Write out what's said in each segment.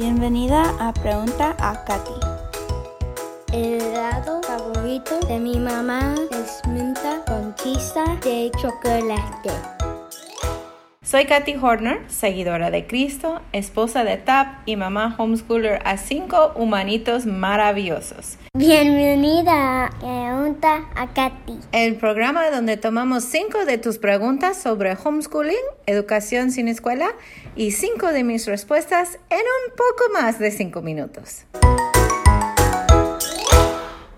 Bienvenida a Pregunta a Katy. El helado favorito de mi mamá es menta con pizza de chocolate. Soy Katy Horner, seguidora de Cristo, esposa de TAP y mamá homeschooler a cinco humanitos maravillosos. Bienvenida a Pregunta a Katy. El programa donde tomamos cinco de tus preguntas sobre homeschooling, educación sin escuela y cinco de mis respuestas en un poco más de cinco minutos.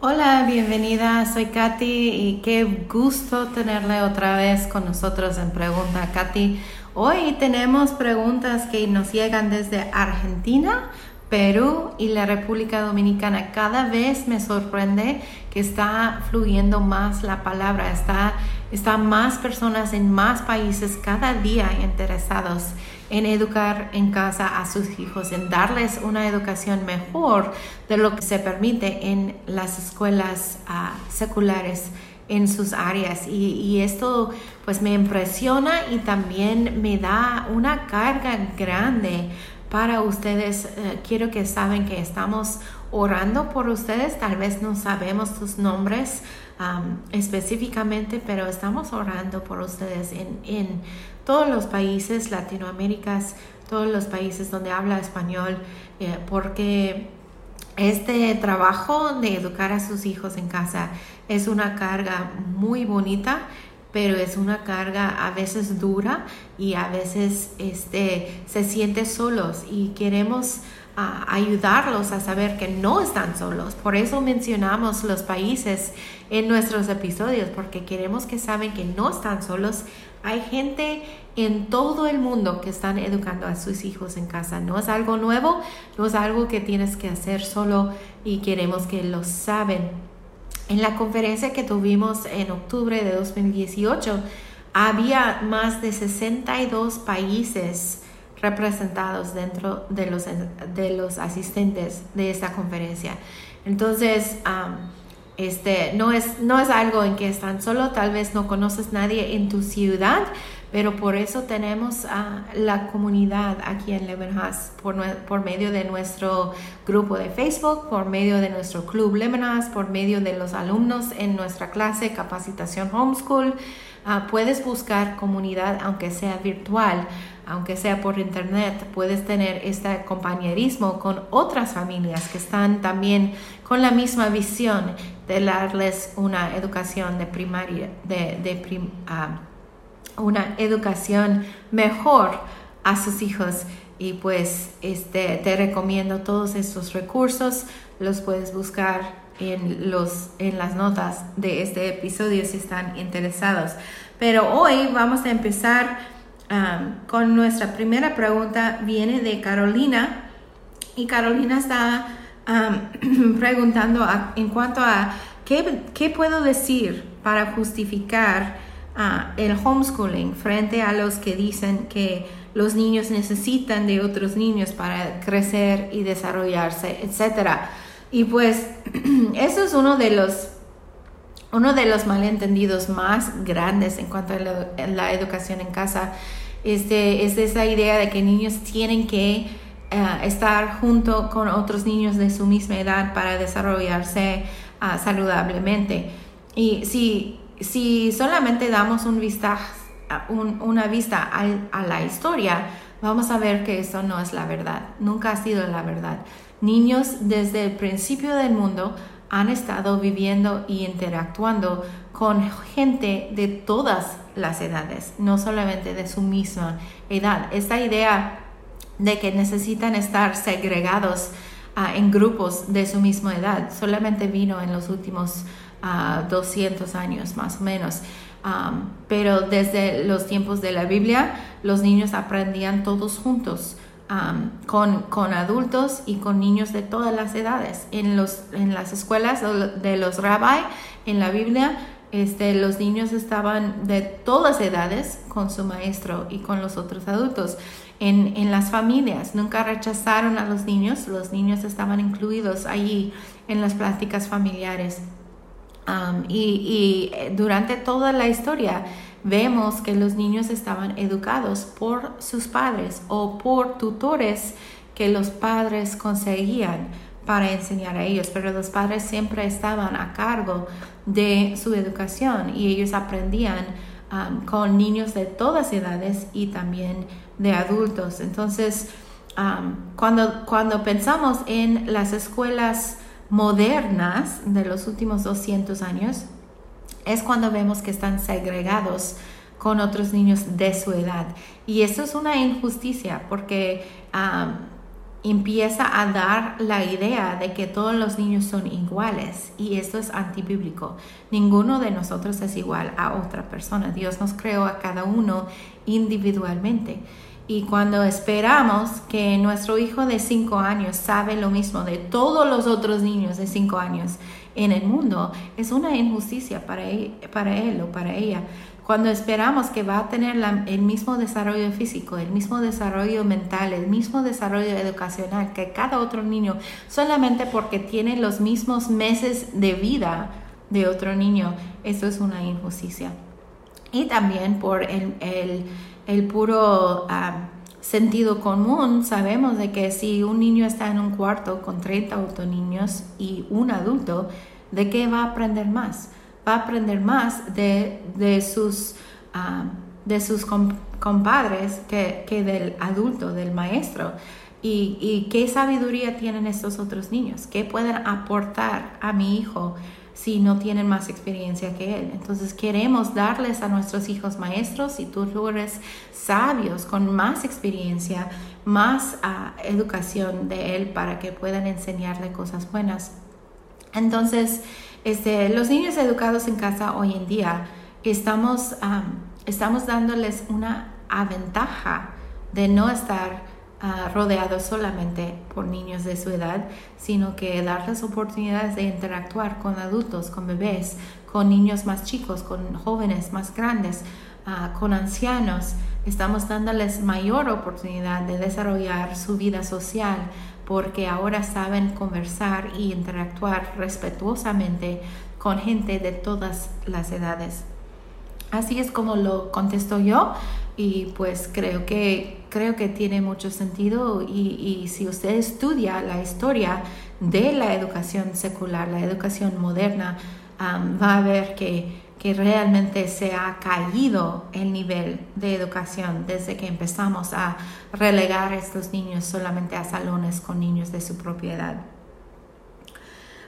Hola, bienvenida, soy Katy y qué gusto tenerle otra vez con nosotros en Pregunta Katy. Hoy tenemos preguntas que nos llegan desde Argentina, Perú y la República Dominicana. Cada vez me sorprende que está fluyendo más la palabra, está, está más personas en más países cada día interesados en educar en casa a sus hijos, en darles una educación mejor de lo que se permite en las escuelas ah, seculares en sus áreas y, esto pues me impresiona y también me da una carga grande para ustedes. Eh, quiero que saben que estamos orando por ustedes, tal vez no sabemos sus nombres específicamente, pero estamos orando por ustedes en, en todos los países latinoaméricas, todos los países donde habla español, eh, porque este trabajo de educar a sus hijos en casa es una carga muy bonita, pero es una carga a veces dura y a veces este, se siente solos y queremos ah, ayudarlos a saber que no están solos. Por eso mencionamos los países en nuestros episodios, porque queremos que saben que no están solos. Hay gente en todo el mundo que están educando a sus hijos en casa. No es algo nuevo, no es algo que tienes que hacer solo y queremos que lo saben. En la conferencia que tuvimos en octubre de 2018, había más de 62 países representados dentro de los, de los asistentes de esta conferencia. Entonces, este, no, es, no es algo en que están solo, tal vez no conoces nadie en tu ciudad, pero por eso tenemos a la comunidad aquí en Lemonhouse por, por medio de nuestro grupo de Facebook, por medio de nuestro club Lemonhouse, por medio de los alumnos en nuestra clase Capacitación Homeschool. Ah, puedes buscar comunidad aunque sea virtual, aunque sea por internet, puedes tener este compañerismo con otras familias que están también con la misma visión darles una educación de primaria, de, de ah, una educación mejor a sus hijos. Y pues este te recomiendo todos estos recursos los puedes buscar en los en las notas de este episodio si están interesados. Pero hoy vamos a empezar um, con nuestra primera pregunta. Viene de Carolina y Carolina está preguntando en cuanto a qué, qué puedo decir para justificar el homeschooling frente a los que dicen que los niños necesitan de otros niños para crecer y desarrollarse, etc. Y pues eso es uno de los uno de los malentendidos más grandes en cuanto a la, educación en casa este, es esa idea de que niños tienen que eh, estar junto con otros niños de su misma edad para desarrollarse ah, saludablemente. Y si si solamente damos un una vista a la historia, vamos a ver que eso no es la verdad, nunca ha sido la verdad. Niños desde el principio del mundo han estado viviendo y interactuando con gente de todas las edades, no solamente de su misma edad. Esta idea de que necesitan estar segregados ah, en grupos de su misma edad solamente vino en los últimos 200 años más o menos. pero desde los tiempos de la Biblia, los niños aprendían todos juntos. con, con, adultos y con niños de todas las edades. En, los, en las escuelas de los rabbi, en la Biblia, este, los niños estaban de todas edades con su maestro y con los otros adultos. En, en, las familias, nunca rechazaron a los niños, los niños estaban incluidos allí en las prácticas familiares. Y, eh, durante toda la historia vemos que los niños estaban educados por sus padres o por tutores que los padres conseguían para enseñar a ellos, pero los padres siempre estaban a cargo de su educación y ellos aprendían con niños de todas edades y también de adultos. Entonces, cuando, cuando pensamos en las escuelas modernas de los últimos 200 años, es cuando vemos que están segregados con otros niños de su edad. Y eso es una injusticia porque empieza a dar la idea de que todos los niños son iguales y esto es antibíblico. Ninguno de nosotros es igual a otra persona. Dios nos creó a cada uno individualmente. Y cuando esperamos que nuestro hijo de 5 años sabe lo mismo de todos los otros niños de 5 años en el mundo, es una injusticia para para él o para ella. Cuando esperamos que va a tener el mismo desarrollo físico, el mismo desarrollo mental, el mismo desarrollo educacional que cada otro niño, solamente porque tiene los mismos meses de vida de otro niño, eso es una injusticia. Y también por el, el, puro sentido común, sabemos de que si un niño está en un cuarto con 30 otros niños y un adulto, ¿de qué va a aprender más? Va a aprender más de, sus, ah, de sus compadres que, del adulto, del maestro. Y, y, qué sabiduría tienen estos otros niños, qué pueden aportar a mi hijo si no tienen más experiencia que él. Entonces queremos darles a nuestros hijos maestros y tutores sabios con más experiencia, más ah, educación de él para que puedan enseñarle cosas buenas. Entonces, este, los niños educados en casa hoy en día estamos, estamos dándoles una ventaja de no estar ah, rodeados solamente por niños de su edad, sino que darles oportunidades de interactuar con adultos, con bebés, con niños más chicos, con jóvenes más grandes, ah, con ancianos. Estamos dándoles mayor oportunidad de desarrollar su vida social, porque ahora saben conversar y interactuar respetuosamente con gente de todas las edades. Así es como lo contesto yo y pues creo que, creo que tiene mucho sentido y, si usted estudia la historia de la educación secular, la educación moderna, va a ver que que realmente se ha caído el nivel de educación desde que empezamos a relegar a estos niños solamente a salones con niños de su propiedad.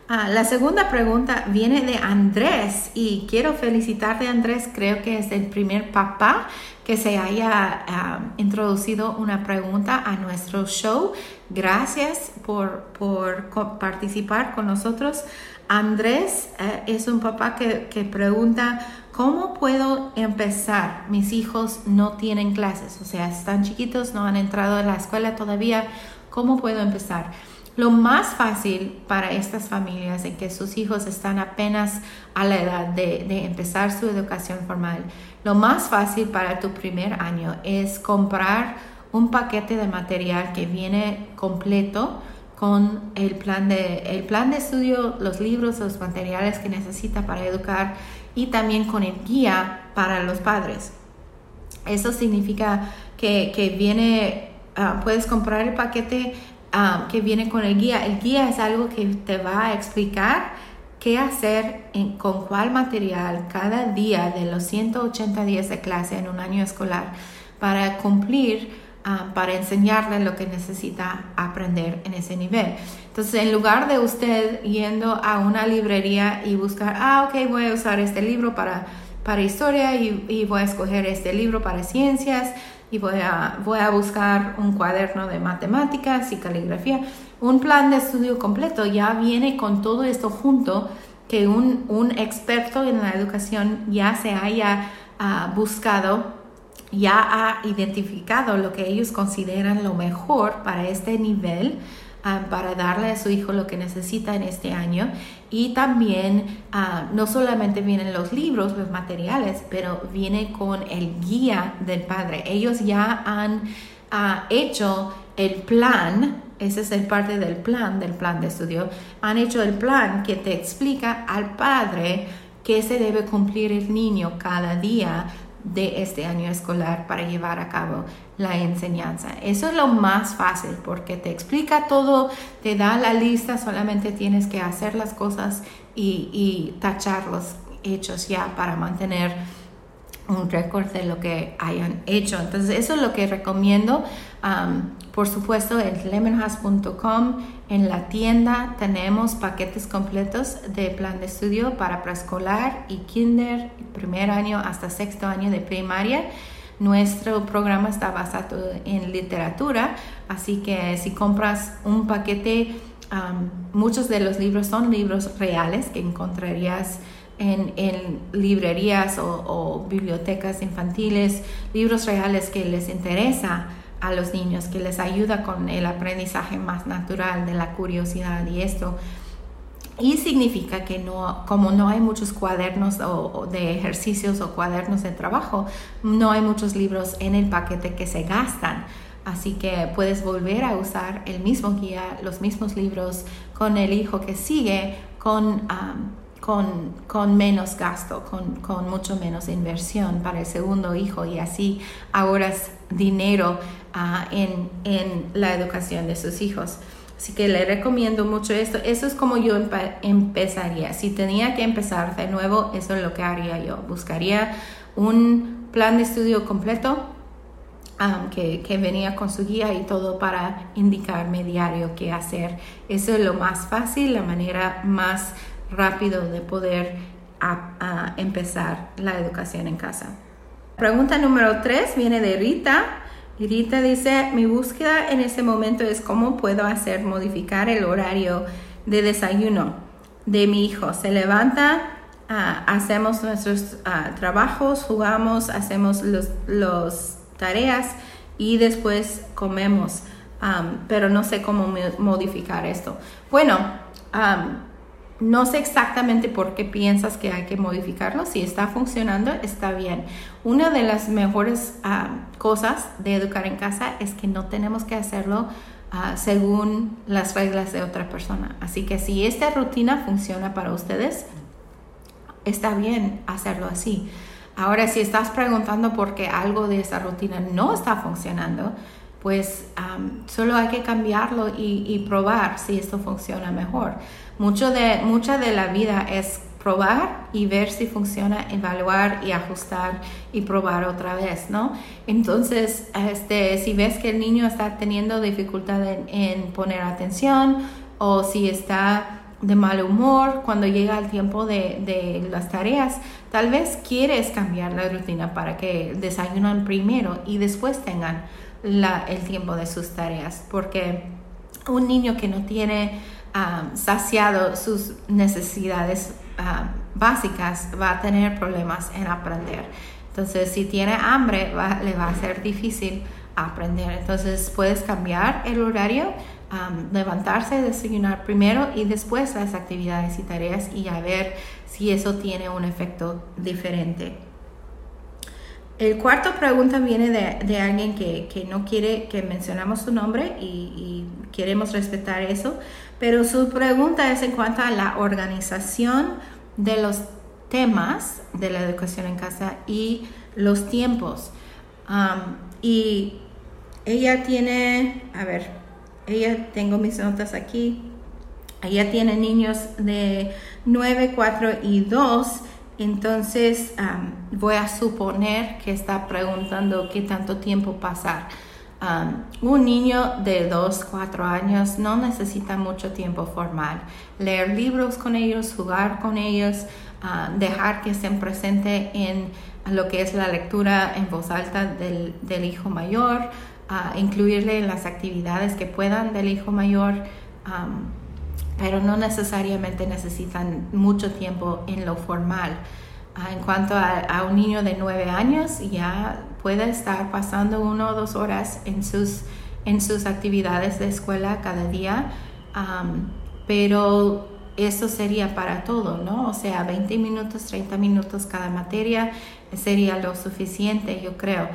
Ah, la segunda pregunta viene de Andrés y quiero felicitarte Andrés, creo que es el primer papá que se haya ah, introducido una pregunta a nuestro show. Gracias por, por participar con nosotros. Andrés eh, es un papá que, pregunta, ¿cómo puedo empezar? Mis hijos no tienen clases, o sea, están chiquitos, no han entrado a la escuela todavía. ¿Cómo puedo empezar? Lo más fácil para estas familias en que sus hijos están apenas a la edad de empezar su educación formal, lo más fácil para tu primer año es comprar un paquete de material que viene completo el plan de, el plan de estudio, los libros, los materiales que necesita para educar y también con el guía para los padres. Eso significa que, viene, ah, puedes comprar el paquete ah, que viene con el guía. El guía es algo que te va a explicar qué hacer con cuál material cada día de los 180 días de clase en un año escolar para cumplir Ah, para enseñarle lo que necesita aprender en ese nivel. Entonces, en lugar de usted yendo a una librería y buscar, ah, ok, voy a usar este libro para, para historia y, voy a escoger este libro para ciencias y voy a, voy a buscar un cuaderno de matemáticas y caligrafía, un plan de estudio completo ya viene con todo esto junto que un, un experto en la educación ya se haya ah, buscado ya ha identificado lo que ellos consideran lo mejor para este nivel, ah, para darle a su hijo lo que necesita en este año. Y también ah, no solamente vienen los libros, los materiales, pero viene con el guía del padre. Ellos ya han ah, hecho el plan, ese es el parte del plan, del plan de estudio, han hecho el plan que te explica al padre qué se debe cumplir el niño cada día de este año escolar para llevar a cabo la enseñanza. Eso es lo más fácil porque te explica todo, te da la lista, solamente tienes que hacer las cosas y, y tachar los hechos ya para mantener un récord de lo que hayan hecho. Entonces, eso es lo que recomiendo. Por supuesto, en lemonhouse.com, en la tienda, tenemos paquetes completos de plan de estudio para preescolar y kinder, primer año hasta sexto año de primaria. Nuestro programa está basado en literatura, así que si compras un paquete, muchos de los libros son libros reales que encontrarías en, librerías o, bibliotecas infantiles, libros reales que les interesa a los niños, que les ayuda con el aprendizaje más natural de la curiosidad y esto. Y significa que no, como no hay muchos cuadernos o, de ejercicios o cuadernos de trabajo, no hay muchos libros en el paquete que se gastan. Así que puedes volver a usar el mismo guía, los mismos libros con el hijo que sigue, con con, menos gasto, con, mucho menos inversión para el segundo hijo y así ahorras dinero ah, en, la educación de sus hijos. Así que le recomiendo mucho esto. Eso es como yo empezaría. Si tenía que empezar de nuevo, eso es lo que haría yo. Buscaría un plan de estudio completo ah, que, que, venía con su guía y todo para indicarme diario qué hacer. Eso es lo más fácil, la manera más rápido de poder empezar la educación en casa. Pregunta número tres viene de Rita. Rita dice, mi búsqueda en este momento es cómo puedo hacer modificar el horario de desayuno de mi hijo. Se levanta, ah, hacemos nuestros ah, trabajos, jugamos, hacemos los, tareas y después comemos. pero no sé cómo modificar esto. Bueno, no sé exactamente por qué piensas que hay que modificarlo. Si está funcionando, está bien. Una de las mejores ah, cosas de educar en casa es que no tenemos que hacerlo ah, según las reglas de otra persona. Así que si esta rutina funciona para ustedes, está bien hacerlo así. Ahora, si estás preguntando por qué algo de esa rutina no está funcionando, pues solo hay que cambiarlo y probar si esto funciona mejor. Mucho de, mucha de la vida es probar y ver si funciona, evaluar y ajustar y probar otra vez, ¿no? Entonces, este, si ves que el niño está teniendo dificultad en, poner atención o si está de mal humor cuando llega el tiempo de, de, las tareas, tal vez quieres cambiar la rutina para que desayunan primero y después tengan la, el tiempo de sus tareas, porque un niño que no tiene saciado sus necesidades básicas, va a tener problemas en aprender. Entonces, si tiene hambre, le va a ser difícil aprender. Entonces, puedes cambiar el horario, levantarse, desayunar primero y después las actividades y tareas y a ver si eso tiene un efecto diferente. El cuarto pregunta viene de, alguien que, no quiere que mencionamos su nombre y queremos respetar eso, pero su pregunta es en cuanto a la organización de los temas de la educación en casa y los tiempos. y ella tiene, a ver, ella tengo mis notas aquí. Ella tiene niños de 9, 4 y 2. Entonces voy a suponer que está preguntando qué tanto tiempo pasar. Un niño de 2, 4 años no necesita mucho tiempo formal. Leer libros con ellos, jugar con ellos, dejar que estén presentes en lo que es la lectura en voz alta del, hijo mayor, incluirle en las actividades que puedan del hijo mayor, pero no necesariamente necesitan mucho tiempo en lo formal. Uh, en cuanto a, un niño de 9 años, ya puede estar pasando una o dos horas en sus, en sus actividades de escuela cada día, pero eso sería para todo, ¿no? O sea, 20 minutos, 30 minutos cada materia sería lo suficiente, yo creo.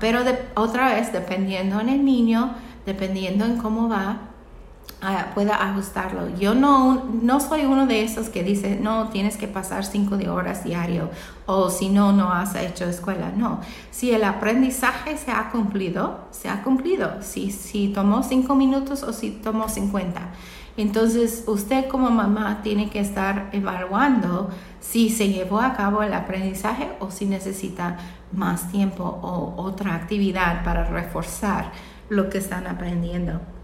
pero de, otra vez, dependiendo en el niño, dependiendo en cómo va, pueda ajustarlo. Yo no, no soy uno de esos que dice, no, tienes que pasar cinco de horas diario o si no, no has hecho escuela. No, si el aprendizaje se ha cumplido, se ha cumplido. Si, si tomó cinco minutos o si tomó 50. Entonces, usted como mamá tiene que estar evaluando si se llevó a cabo el aprendizaje o si necesita más tiempo o otra actividad para reforzar lo que están aprendiendo.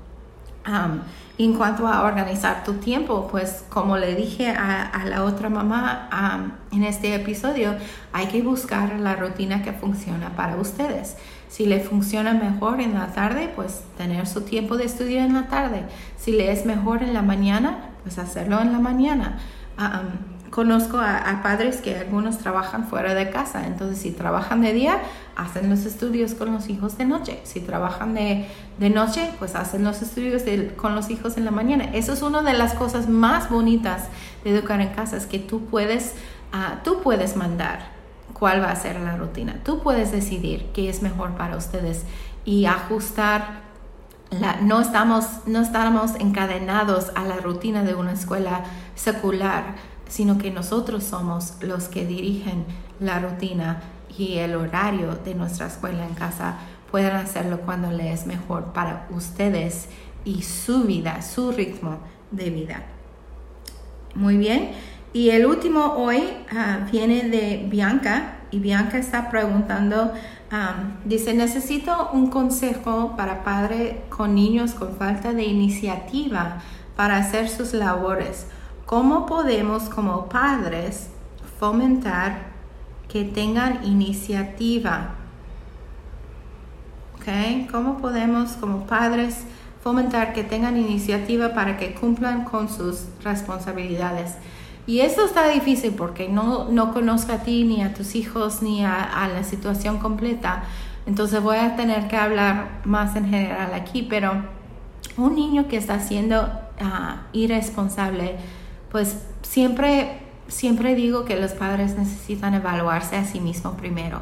En cuanto a organizar tu tiempo, pues como le dije a, la otra mamá en este episodio, hay que buscar la rutina que funciona para ustedes. Si le funciona mejor en la tarde, pues tener su tiempo de estudio en la tarde. Si le es mejor en la mañana, pues hacerlo en la mañana. Conozco a, padres que algunos trabajan fuera de casa, entonces si trabajan de día, hacen los estudios con los hijos de noche. Si trabajan de, noche, pues hacen los estudios con los hijos en la mañana. Eso es una de las cosas más bonitas de educar en casa, es que tú puedes, ah, tú puedes mandar cuál va a ser la rutina. Tú puedes decidir qué es mejor para ustedes y ajustar. La, no, estamos, no estamos encadenados a la rutina de una escuela secular, sino que nosotros somos los que dirigen la rutina y el horario de nuestra escuela en casa. Pueden hacerlo cuando les es mejor para ustedes y su vida, su ritmo de vida. Muy bien. Y el último hoy ah, viene de Bianca y Bianca está preguntando, dice, necesito un consejo para padre con niños con falta de iniciativa para hacer sus labores. ¿Cómo podemos como padres fomentar que tengan iniciativa? ¿Okay? ¿Cómo podemos como padres fomentar que tengan iniciativa para que cumplan con sus responsabilidades? Y esto está difícil porque no, no conozco a ti, ni a tus hijos, ni a, la situación completa. Entonces voy a tener que hablar más en general aquí, pero un niño que está siendo ah, irresponsable, pues siempre, siempre digo que los padres necesitan evaluarse a sí mismos primero.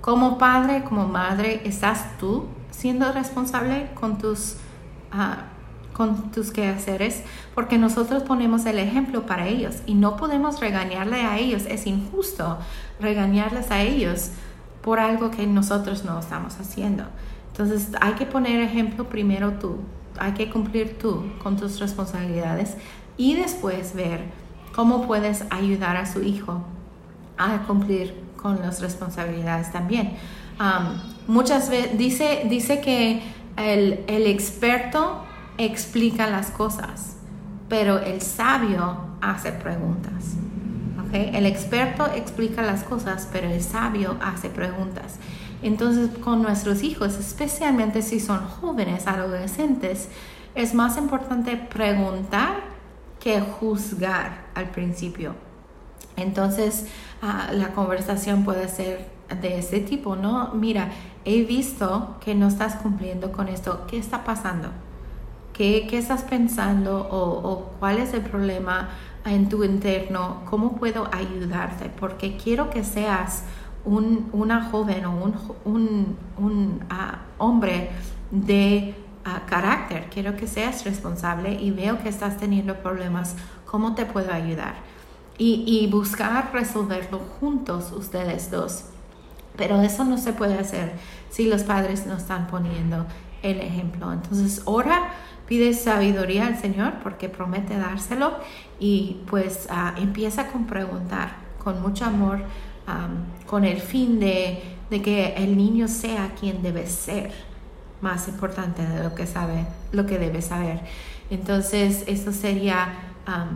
Como padre, como madre, ¿estás tú siendo responsable con tus... Uh, con tus quehaceres porque nosotros ponemos el ejemplo para ellos y no podemos regañarle a ellos. Es injusto regañarles a ellos por algo que nosotros no estamos haciendo. Entonces hay que poner ejemplo primero tú, hay que cumplir tú con tus responsabilidades y después ver cómo puedes ayudar a su hijo a cumplir con las responsabilidades también. muchas veces dice, dice que el, el experto explica las cosas, pero el sabio hace preguntas. ¿okay? El experto explica las cosas, pero el sabio hace preguntas. Entonces, con nuestros hijos, especialmente si son jóvenes, adolescentes, es más importante preguntar juzgar al principio. Entonces, ah, la conversación puede ser de este tipo, ¿no? Mira, he visto que no estás cumpliendo con esto. ¿Qué está pasando? ¿Qué, estás pensando o, cuál es el problema en tu interno? ¿Cómo puedo ayudarte? Porque quiero que seas una joven o un, ah, hombre de ah, carácter. Quiero que seas responsable y veo que estás teniendo problemas. ¿Cómo te puedo ayudar? Y, y buscar resolverlo juntos ustedes dos. Pero eso no se puede hacer si los padres no están poniendo el ejemplo. Entonces, ora Pide sabiduría al Señor porque promete dárselo y pues ah, empieza con preguntar con mucho amor, con el fin de, que el niño sea quien debe ser más importante de lo que sabe, lo que debe saber. Entonces, eso sería ah,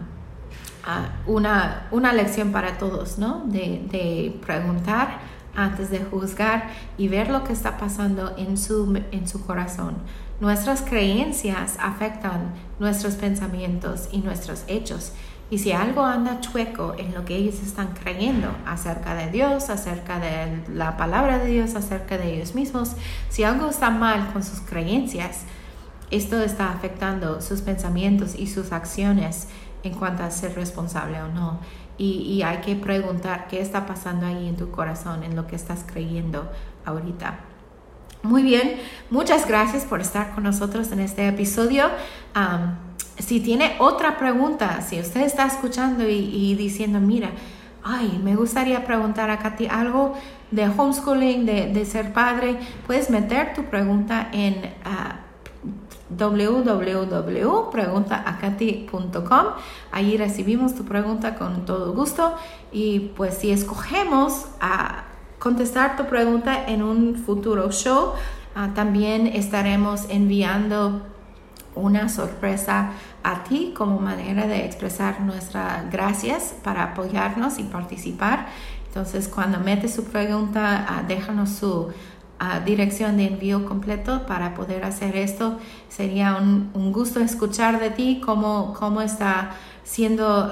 una, una, lección para todos, ¿no? De, de, preguntar antes de juzgar y ver lo que está pasando en su, en su corazón. Nuestras creencias afectan nuestros pensamientos y nuestros hechos. Y si algo anda chueco en lo que ellos están creyendo acerca de Dios, acerca de la palabra de Dios, acerca de ellos mismos, si algo está mal con sus creencias, esto está afectando sus pensamientos y sus acciones en cuanto a ser responsable o no. Y, hay que preguntar qué está pasando ahí en tu corazón, en lo que estás creyendo ahorita. Muy bien, muchas gracias por estar con nosotros en este episodio. Si tiene otra pregunta, si usted está escuchando y, diciendo, mira, ay, me gustaría preguntar a Katy algo de homeschooling, de, ser padre, puedes meter tu pregunta en uh, www.preguntaacati.com. Ahí recibimos tu pregunta con todo gusto y pues si escogemos a contestar tu pregunta en un futuro show, ah, también estaremos enviando una sorpresa a ti como manera de expresar nuestras gracias para apoyarnos y participar. Entonces, cuando metes su pregunta, ah, déjanos su dirección de envío completo para poder hacer esto. Sería un, gusto escuchar de ti cómo, cómo está siendo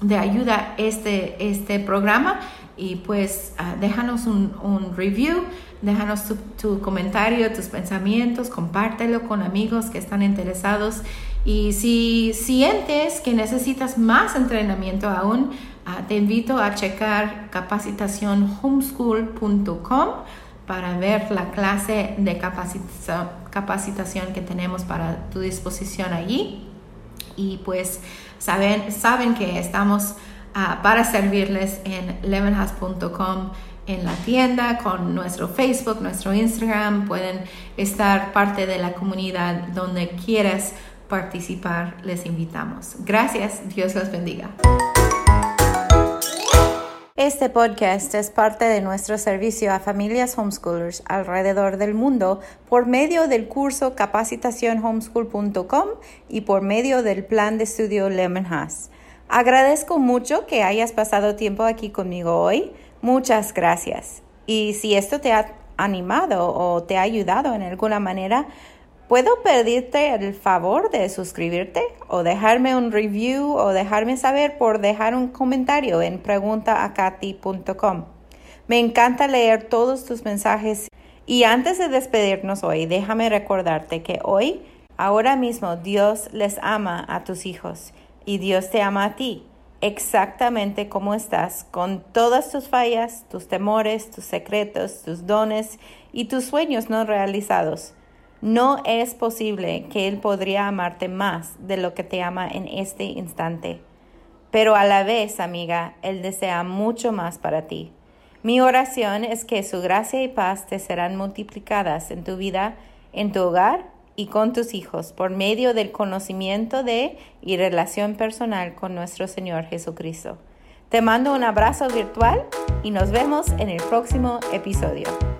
de ayuda este, este programa y pues ah, déjanos un, un, review, déjanos tu, comentario, tus pensamientos, compártelo con amigos que están interesados y si sientes que necesitas más entrenamiento aún, ah, te invito a checar capacitacionhomeschool.com para ver la clase de capacitación, que tenemos para tu disposición allí. Y pues saben, saben que estamos ah, para servirles en lemonhouse.com en la tienda, con nuestro Facebook, nuestro Instagram. Pueden estar parte de la comunidad donde quieras participar. Les invitamos. Gracias. Dios los bendiga. Este podcast es parte de nuestro servicio a familias homeschoolers alrededor del mundo por medio del curso capacitacionhomeschool.com y por medio del plan de estudio Lemon Agradezco mucho que hayas pasado tiempo aquí conmigo hoy. Muchas gracias. Y si esto te ha animado o te ha ayudado en alguna manera, ¿Puedo pedirte el favor de suscribirte o dejarme un review o dejarme saber por dejar un comentario en preguntaacati.com? Me encanta leer todos tus mensajes y antes de despedirnos hoy, déjame recordarte que hoy, ahora mismo, Dios les ama a tus hijos y Dios te ama a ti, exactamente como estás, con todas tus fallas, tus temores, tus secretos, tus dones y tus sueños no realizados. No es posible que Él podría amarte más de lo que te ama en este instante. Pero a la vez, amiga, Él desea mucho más para ti. Mi oración es que su gracia y paz te serán multiplicadas en tu vida, en tu hogar y con tus hijos por medio del conocimiento de y relación personal con nuestro Señor Jesucristo. Te mando un abrazo virtual y nos vemos en el próximo episodio.